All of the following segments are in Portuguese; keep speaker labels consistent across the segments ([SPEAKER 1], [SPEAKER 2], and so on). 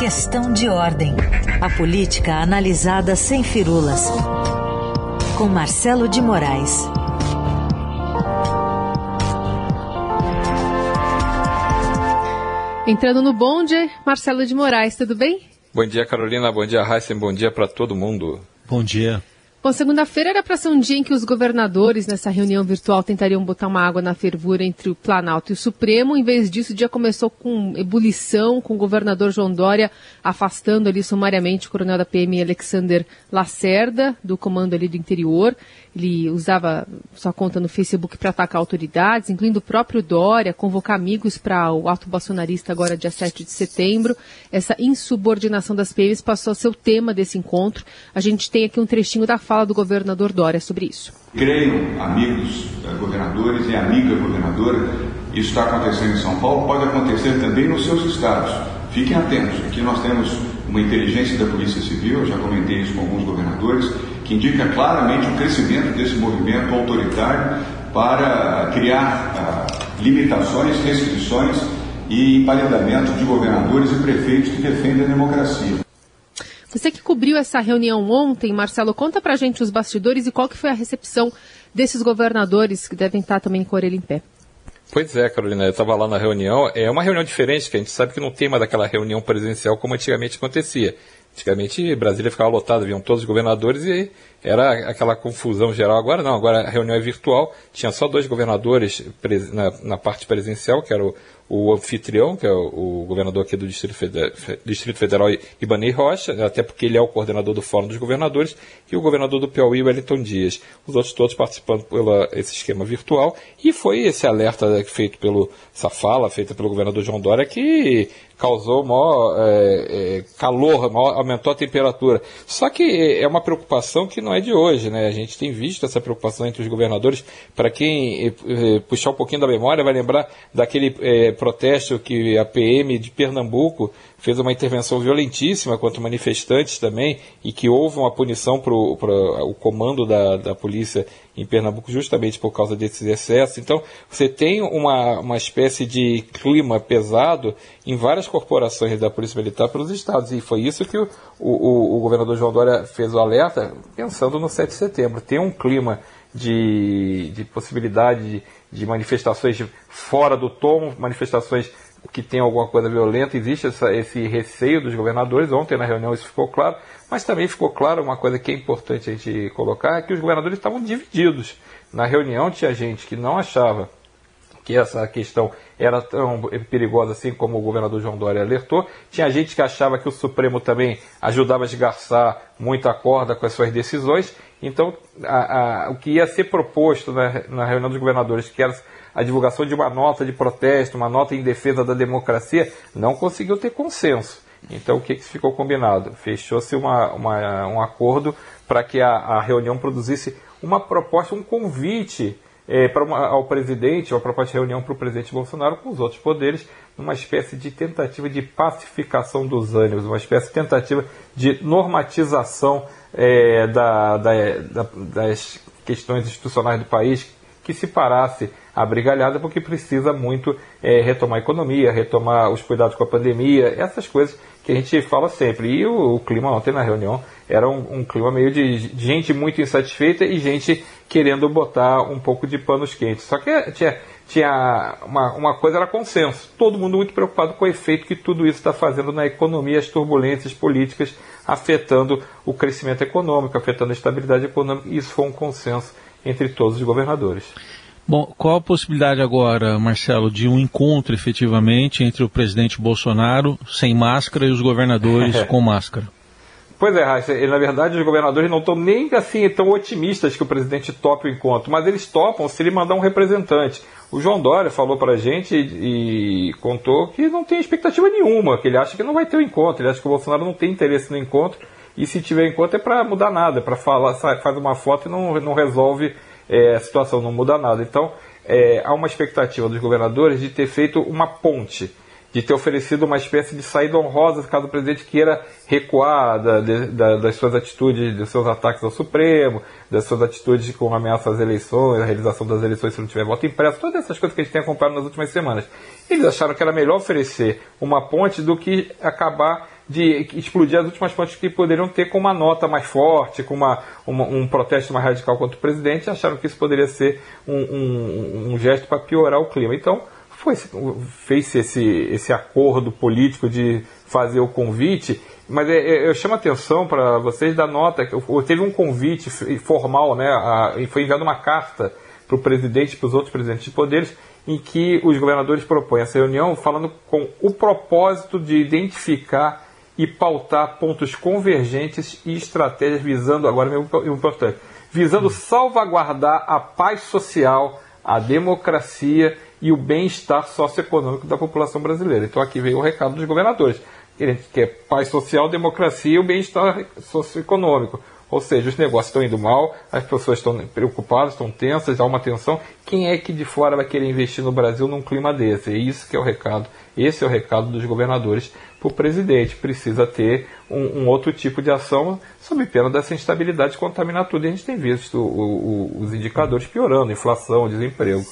[SPEAKER 1] Questão de ordem. A política analisada sem firulas. Com Marcelo de Moraes.
[SPEAKER 2] Entrando no bonde, Marcelo de Moraes, tudo bem?
[SPEAKER 3] Bom dia, Carolina. Bom dia, Heisen. Bom dia para todo mundo.
[SPEAKER 4] Bom dia.
[SPEAKER 2] Bom, segunda-feira era para ser um dia em que os governadores, nessa reunião virtual, tentariam botar uma água na fervura entre o Planalto e o Supremo. Em vez disso, o dia começou com ebulição, com o governador João Dória afastando ali sumariamente o coronel da PM Alexander Lacerda, do comando ali do interior. Ele usava sua conta no Facebook para atacar autoridades, incluindo o próprio Dória, convocar amigos para o ato bolsonarista agora dia 7 de setembro. Essa insubordinação das PMs passou a ser o tema desse encontro. A gente tem aqui um trechinho da fala do governador Dória sobre isso.
[SPEAKER 5] Creio, amigos eh, governadores e amiga governadora, isso está acontecendo em São Paulo, pode acontecer também nos seus estados. Fiquem atentos, aqui nós temos uma inteligência da Polícia Civil, eu já comentei isso com alguns governadores, que indica claramente o crescimento desse movimento autoritário para criar ah, limitações, restrições e empalidamento de governadores e prefeitos que defendem a democracia.
[SPEAKER 2] Você que cobriu essa reunião ontem, Marcelo, conta pra gente os bastidores e qual que foi a recepção desses governadores que devem estar também com a orelha em pé.
[SPEAKER 3] Pois é, Carolina, eu estava lá na reunião. É uma reunião diferente, que a gente sabe que não tem mais daquela reunião presencial como antigamente acontecia. Antigamente Brasília ficava lotada, vinham todos os governadores e era aquela confusão geral. Agora não, agora a reunião é virtual, tinha só dois governadores na, na parte presencial, que era o, o anfitrião, que é o, o, governador aqui do Distrito Federal, Distrito Federal, Ibanei Rocha, até porque ele é o coordenador do Fórum dos Governadores, e o governador do Piauí, Wellington Dias. Os outros todos participando pelo esse esquema virtual, e foi esse alerta feito pelo Safala, feito pelo governador João Dória, que causou maior é, é, calor, maior, aumentou a temperatura. Só que é uma preocupação que não é de hoje, né? A gente tem visto essa preocupação entre os governadores. Para quem é, é, puxar um pouquinho da memória, vai lembrar daquele é, protesto que a PM de Pernambuco fez uma intervenção violentíssima contra manifestantes também e que houve uma punição para o comando da, da polícia em Pernambuco justamente por causa desses excessos. Então, você tem uma, uma espécie de clima pesado em várias corporações da Polícia Militar pelos estados. E foi isso que o, o, o governador João Dória fez o alerta, pensando no 7 de setembro. Tem um clima de, de possibilidade de, de manifestações fora do tom, manifestações que tem alguma coisa violenta, existe essa, esse receio dos governadores. Ontem na reunião isso ficou claro, mas também ficou claro uma coisa que é importante a gente colocar: é que os governadores estavam divididos. Na reunião tinha gente que não achava que essa questão era tão perigosa assim como o governador João Dória alertou. Tinha gente que achava que o Supremo também ajudava a esgarçar muito a corda com as suas decisões. Então, a, a, o que ia ser proposto na, na reunião dos governadores, que era a divulgação de uma nota de protesto, uma nota em defesa da democracia, não conseguiu ter consenso. Então, o que, que ficou combinado? Fechou-se uma, uma, um acordo para que a, a, reunião produzisse uma proposta, um convite é, uma, ao presidente, uma proposta de reunião para o presidente Bolsonaro com os outros poderes, numa espécie de tentativa de pacificação dos ânimos, uma espécie de tentativa de normatização é, da, da, da, das questões institucionais do país, que se parasse a brigalhada porque precisa muito é, retomar a economia, retomar os cuidados com a pandemia, essas coisas que a gente fala sempre. E o, o clima ontem na reunião era um, um clima meio de, de, gente muito insatisfeita e gente querendo botar um pouco de panos quentes. Só que tinha, tinha uma, uma coisa era consenso. Todo mundo muito preocupado com o efeito que tudo isso está fazendo na economia, as turbulências políticas afetando o crescimento econômico, afetando a estabilidade econômica. Isso foi um consenso entre todos os governadores.
[SPEAKER 4] Bom, qual a possibilidade agora, Marcelo, de um encontro efetivamente entre o presidente Bolsonaro sem máscara e os governadores com máscara?
[SPEAKER 3] Pois é, Raíssa, na verdade os governadores não estão nem assim tão otimistas que o presidente tope o encontro, mas eles topam se ele mandar um representante. O João Dória falou para a gente e, e, contou que não tem expectativa nenhuma, que ele acha que não vai ter o um encontro, ele acha que o Bolsonaro não tem interesse no encontro, e se tiver encontro é para mudar nada, é para falar, faz uma foto e não, não resolve é, a situação não muda nada. Então, é, há uma expectativa dos governadores de ter feito uma ponte, de ter oferecido uma espécie de saída honrosa caso o presidente queira recuar da, da, das suas atitudes, dos seus ataques ao Supremo, das suas atitudes com ameaça às eleições, a realização das eleições se não tiver voto impresso, todas essas coisas que a gente tem acompanhado nas últimas semanas. Eles acharam que era melhor oferecer uma ponte do que acabar de explodir as últimas pontes que poderiam ter com uma nota mais forte, com uma, uma um protesto mais radical contra o presidente, acharam que isso poderia ser um, um, um gesto para piorar o clima. Então, foi fez esse, esse acordo político de fazer o convite, mas é, é, eu chamo a atenção para vocês da nota que teve um convite formal, né, a, foi enviada uma carta para o presidente e para os outros presidentes de poderes, em que os governadores propõem essa reunião falando com o propósito de identificar e pautar pontos convergentes e estratégias visando, agora é importante, visando salvaguardar a paz social, a democracia e o bem-estar socioeconômico da população brasileira. Então aqui veio o recado dos governadores. Ele quer paz social, democracia e o bem-estar socioeconômico. Ou seja, os negócios estão indo mal, as pessoas estão preocupadas, estão tensas, há uma tensão. Quem é que de fora vai querer investir no Brasil num clima desse? É isso que é o recado. Esse é o recado dos governadores para o presidente. Precisa ter um, um, outro tipo de ação sob pena dessa instabilidade contaminar tudo. E a gente tem visto o, o, os indicadores piorando, inflação, desemprego.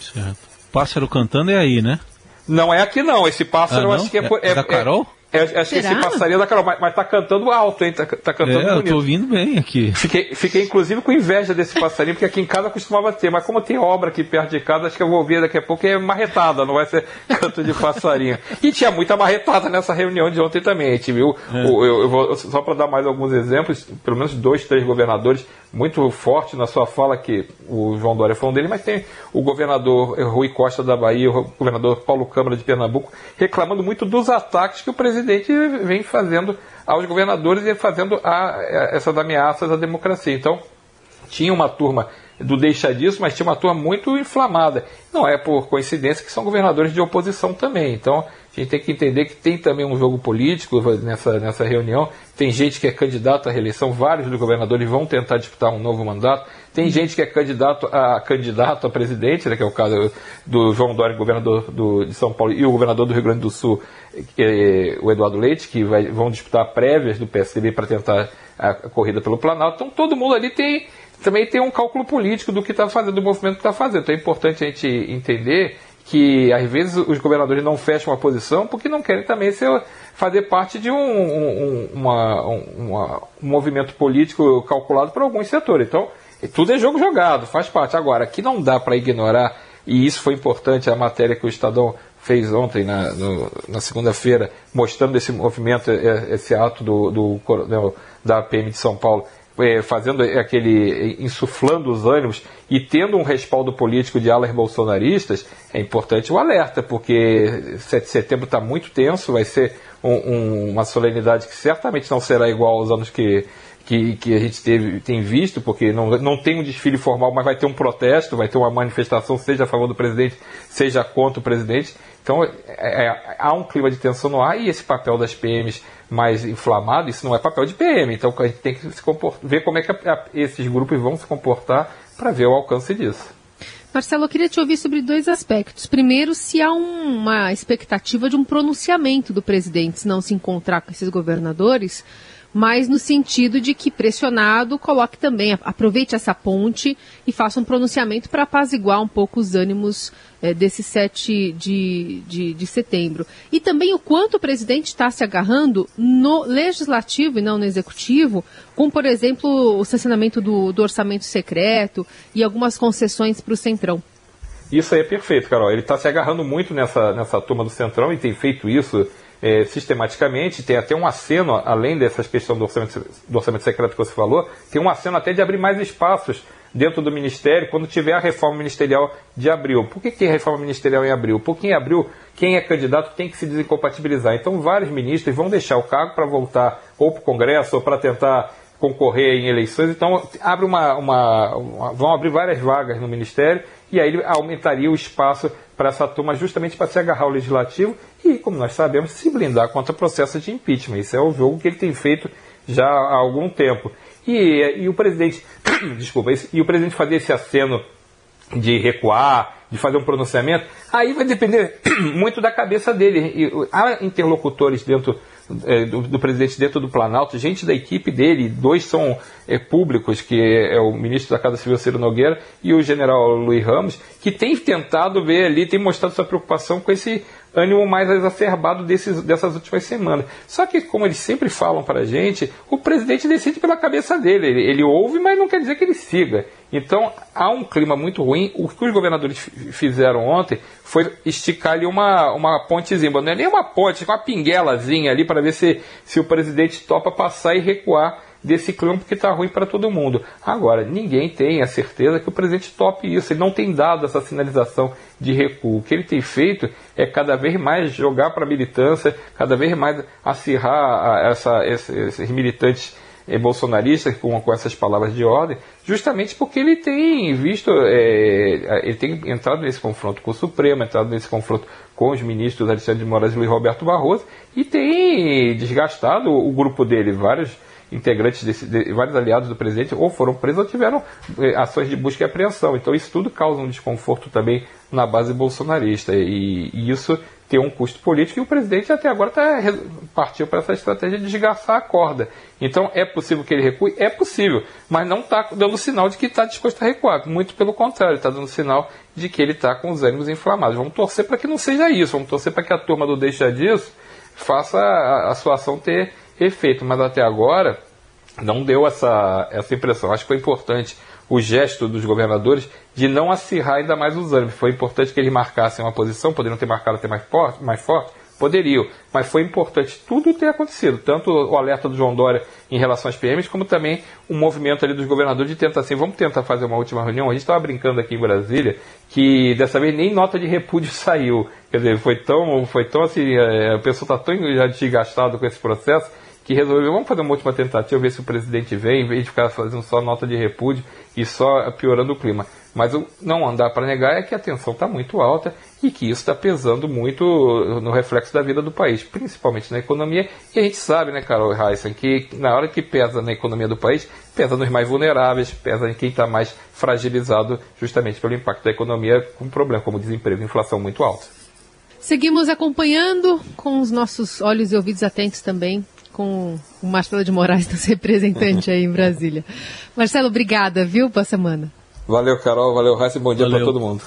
[SPEAKER 4] Certo. Pássaro cantando é aí, né?
[SPEAKER 3] Não é aqui não. Esse pássaro
[SPEAKER 4] ah,
[SPEAKER 3] acho que é,
[SPEAKER 4] é, é da Carol?
[SPEAKER 3] É, acho que esse passaria da Carol, mas, mas tá cantando alto, hein? Tá, tá cantando é, bonito.
[SPEAKER 4] Eu tô ouvindo bem aqui.
[SPEAKER 3] Fiquei, fiquei inclusive com inveja desse passarinho, porque aqui em casa costumava ter, mas como tem obra aqui perto de casa, acho que eu vou ouvir daqui a pouco é marretada, não vai ser canto de passarinho. E tinha muita marretada nessa reunião de ontem também, a gente viu. É. Eu, eu, vou, só para dar mais alguns exemplos, pelo menos dois, três governadores muito forte na sua fala, que o João Dória falou dele, mas tem o governador Rui Costa da Bahia, o governador Paulo Câmara de Pernambuco, reclamando muito dos ataques que o presidente vem fazendo aos governadores e fazendo a, a, essas ameaças à democracia. Então, tinha uma turma do deixa disso, mas tinha uma turma muito inflamada. Não é por coincidência que são governadores de oposição também. Então, a gente tem que entender que tem também um jogo político nessa, nessa reunião. Tem gente que é candidato à reeleição, vários dos governadores vão tentar disputar um novo mandato. Tem gente que é candidato a candidato a presidente, né, que é o caso do João Dória, governador do, de São Paulo, e o governador do Rio Grande do Sul, é, o Eduardo Leite, que vai, vão disputar prévias do PSDB para tentar a, a corrida pelo Planalto. Então todo mundo ali tem também tem um cálculo político do que está fazendo, do movimento que está fazendo. Então é importante a gente entender que às vezes os governadores não fecham uma posição porque não querem também ser, fazer parte de um, um, uma, uma, um movimento político calculado por alguns setores. Então, tudo é jogo jogado, faz parte. Agora, que não dá para ignorar, e isso foi importante, a matéria que o Estadão fez ontem, na, na segunda-feira, mostrando esse movimento, esse ato do, do, do, da PM de São Paulo, é, fazendo aquele insuflando os ânimos e tendo um respaldo político de alas bolsonaristas, é importante o alerta, porque 7 de setembro está muito tenso, vai ser um, um, uma solenidade que certamente não será igual aos anos que, que, que, a gente teve, tem visto, porque não, não tem um desfile formal, mas vai ter um protesto, vai ter uma manifestação, seja a favor do presidente, seja contra o presidente. Então é, é, há um clima de tensão no ar e esse papel das PMs mais inflamado, isso não é papel de PM. Então a gente tem que ver como é que a, a, esses grupos vão se comportar para ver o alcance disso.
[SPEAKER 2] Marcelo, eu queria te ouvir sobre dois aspectos. Primeiro, se há um, uma expectativa de um pronunciamento do presidente se não se encontrar com esses governadores mas no sentido de que pressionado coloque também, aproveite essa ponte e faça um pronunciamento para apaziguar um pouco os ânimos é, desse 7 de, de, de, setembro. E também o quanto o presidente está se agarrando no legislativo e não no executivo, com, por exemplo, o sancionamento do, do orçamento secreto e algumas concessões para o Centrão.
[SPEAKER 3] Isso aí é perfeito, Carol. Ele está se agarrando muito nessa, nessa turma do Centrão e tem feito isso é, sistematicamente, tem até um aceno, além dessas questões do orçamento, do orçamento secreto que você falou, tem um aceno até de abrir mais espaços dentro do Ministério quando tiver a reforma ministerial de abril. Por que, que reforma ministerial em abril? Porque em abril, quem é candidato tem que se desincompatibilizar. Então, vários ministros vão deixar o cargo para voltar ou para o Congresso ou para tentar concorrer em eleições. Então, abre uma, uma, uma, vão abrir várias vagas no Ministério e aí aumentaria o espaço para essa turma justamente para se agarrar ao legislativo e, como nós sabemos, se blindar contra o processo de impeachment. Isso é o jogo que ele tem feito já há algum tempo. E, e o presidente, desculpa, e o presidente fazer esse aceno de recuar, de fazer um pronunciamento, aí vai depender muito da cabeça dele. E, há interlocutores dentro é, do, do, presidente dentro do Planalto, gente da equipe dele, dois são é, públicos, que é, é, o ministro da Casa Civil Ciro Nogueira e o general Luiz Ramos, que tem tentado ver ali, tem mostrado sua preocupação com esse ânimo mais exacerbado desses, dessas últimas semanas. Só que, como eles sempre falam para a gente, o presidente decide pela cabeça dele. Ele, ele ouve, mas não quer dizer que ele siga. Então, há um clima muito ruim. O que os governadores fizeram ontem foi esticar ali uma, uma pontezinha. Não é nem uma ponte, uma pinguelazinha ali para ver se, se o presidente topa passar e recuar desse clima porque está ruim para todo mundo. Agora, ninguém tem a certeza que o presidente tope isso. Ele não tem dado essa sinalização de recuo. O que ele tem feito é cada vez mais jogar para a militância, cada vez mais acirrar essa, esses militantes é, bolsonaristas com, com essas palavras de ordem, justamente porque ele tem visto, é, ele tem entrado nesse confronto com o Supremo, entrado nesse confronto com os ministros Alexandre de Moraes e Roberto Barroso, e tem desgastado o grupo dele. Vários integrantes, desse, de, vários aliados do presidente ou foram presos ou tiveram eh, ações de busca e apreensão. Então isso tudo causa um desconforto também na base bolsonarista e, e isso tem um custo político e o presidente até agora tá, partiu para essa estratégia de desgastar a corda. Então é possível que ele recue? É possível, mas não está dando sinal de que está disposto a recuar. Muito pelo contrário, está dando sinal de que ele está com os ânimos inflamados. Vamos torcer para que não seja isso, vamos torcer para que a turma do Deixa Disso faça a, a sua ação ter efeito, mas até agora não deu essa, essa impressão. Acho que foi importante o gesto dos governadores de não acirrar ainda mais os ânimos. Foi importante que eles marcassem uma posição, poderiam ter marcado até mais forte, mais forte, poderiam, mas foi importante tudo ter acontecido, tanto o alerta do João Dória em relação às PMs, como também o movimento ali dos governadores de tentar assim, vamos tentar fazer uma última reunião. A gente estava brincando aqui em Brasília que dessa vez nem nota de repúdio saiu. Quer dizer, foi tão, foi tão assim, é, a pessoa está tão já desgastado com esse processo que resolveu, vamos fazer uma última tentativa, ver se o presidente vem, em vez de ficar fazendo só nota de repúdio e só piorando o clima. Mas não andar para negar é que a tensão está muito alta e que isso está pesando muito no reflexo da vida do país, principalmente na economia. E a gente sabe, né, Carol Heissen, que na hora que pesa na economia do país, pesa nos mais vulneráveis, pesa em quem está mais fragilizado justamente pelo impacto da economia com problema como desemprego e inflação muito alta.
[SPEAKER 2] Seguimos acompanhando com os nossos olhos e ouvidos atentos também com o Marcelo de Moraes, nosso representante aí em Brasília. Marcelo, obrigada, viu, boa semana.
[SPEAKER 3] Valeu, Carol, valeu, Raíssa, bom dia para todo mundo.